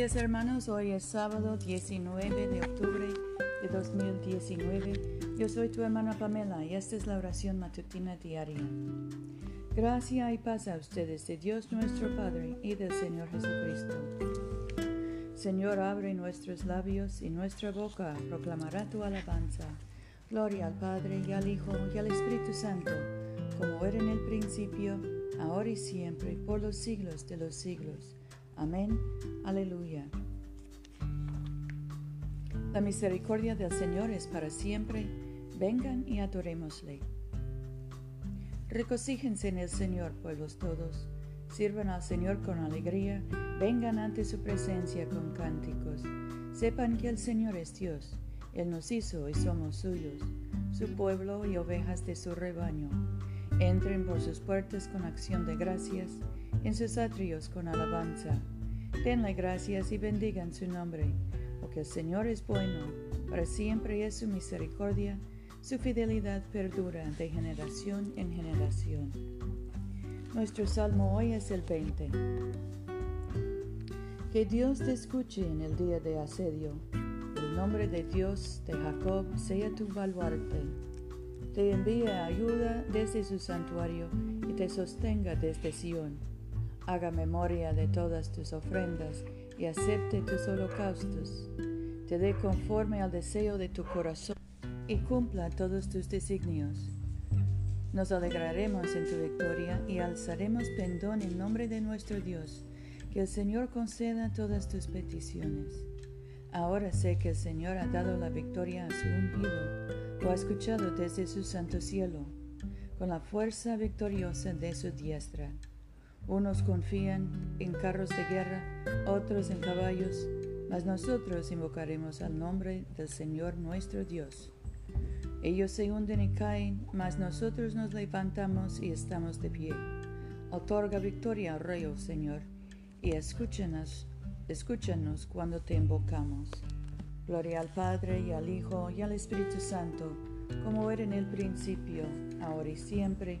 días hermanos, hoy es sábado 19 de octubre de 2019. Yo soy tu hermana Pamela y esta es la oración matutina diaria. Gracia y paz a ustedes de Dios nuestro Padre y del Señor Jesucristo. Señor, abre nuestros labios y nuestra boca proclamará tu alabanza. Gloria al Padre y al Hijo y al Espíritu Santo, como era en el principio, ahora y siempre, por los siglos de los siglos. Amén. Aleluya. La misericordia del Señor es para siempre. Vengan y adorémosle. Recocíjense en el Señor, pueblos todos. Sirvan al Señor con alegría. Vengan ante su presencia con cánticos. Sepan que el Señor es Dios. Él nos hizo y somos suyos, su pueblo y ovejas de su rebaño. Entren por sus puertas con acción de gracias, en sus atrios con alabanza. Denle gracias y bendigan su nombre, porque el Señor es bueno, para siempre es su misericordia, su fidelidad perdura de generación en generación. Nuestro salmo hoy es el 20. Que Dios te escuche en el día de asedio. El nombre de Dios de Jacob sea tu baluarte. Te envíe ayuda desde su santuario y te sostenga desde Sión haga memoria de todas tus ofrendas y acepte tus holocaustos. Te dé conforme al deseo de tu corazón y cumpla todos tus designios. Nos alegraremos en tu victoria y alzaremos pendón en nombre de nuestro Dios. Que el Señor conceda todas tus peticiones. Ahora sé que el Señor ha dado la victoria a su ungido, lo ha escuchado desde su santo cielo, con la fuerza victoriosa de su diestra. Unos confían en carros de guerra, otros en caballos, mas nosotros invocaremos al nombre del Señor nuestro Dios. Ellos se hunden y caen, mas nosotros nos levantamos y estamos de pie. Otorga victoria al Rey, oh Señor, y escúchanos, escúchanos cuando te invocamos. Gloria al Padre y al Hijo y al Espíritu Santo, como era en el principio, ahora y siempre,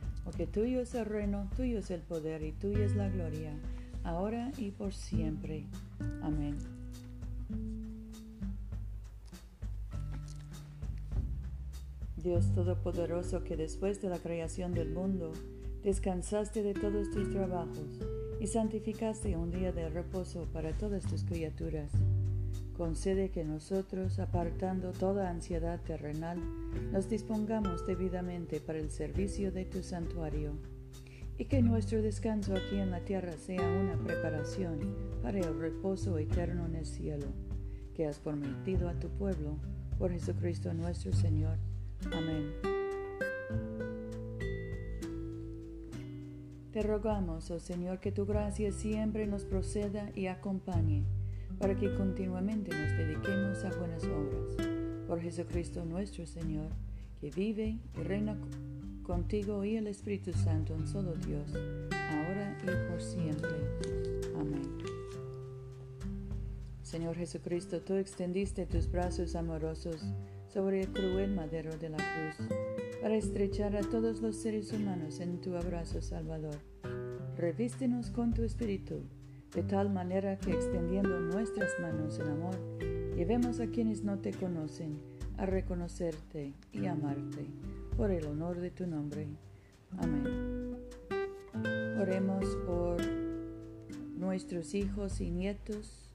porque tuyo es el reino, tuyo es el poder y tuya es la gloria, ahora y por siempre. Amén. Dios Todopoderoso, que después de la creación del mundo descansaste de todos tus trabajos y santificaste un día de reposo para todas tus criaturas Concede que nosotros, apartando toda ansiedad terrenal, nos dispongamos debidamente para el servicio de tu santuario, y que nuestro descanso aquí en la tierra sea una preparación para el reposo eterno en el cielo, que has prometido a tu pueblo, por Jesucristo nuestro Señor. Amén. Te rogamos, oh Señor, que tu gracia siempre nos proceda y acompañe para que continuamente nos dediquemos a buenas obras. Por Jesucristo nuestro Señor, que vive y reina contigo y el Espíritu Santo, un solo Dios, ahora y por siempre. Amén. Señor Jesucristo, tú extendiste tus brazos amorosos sobre el cruel madero de la cruz, para estrechar a todos los seres humanos en tu abrazo salvador. Revístenos con tu Espíritu de tal manera que extendiendo nuestras manos en amor, llevemos a quienes no te conocen a reconocerte y amarte por el honor de tu nombre. Amén. Oremos por nuestros hijos y nietos,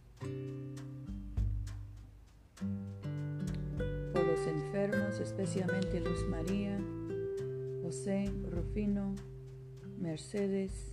por los enfermos, especialmente Luz María, José, Rufino, Mercedes,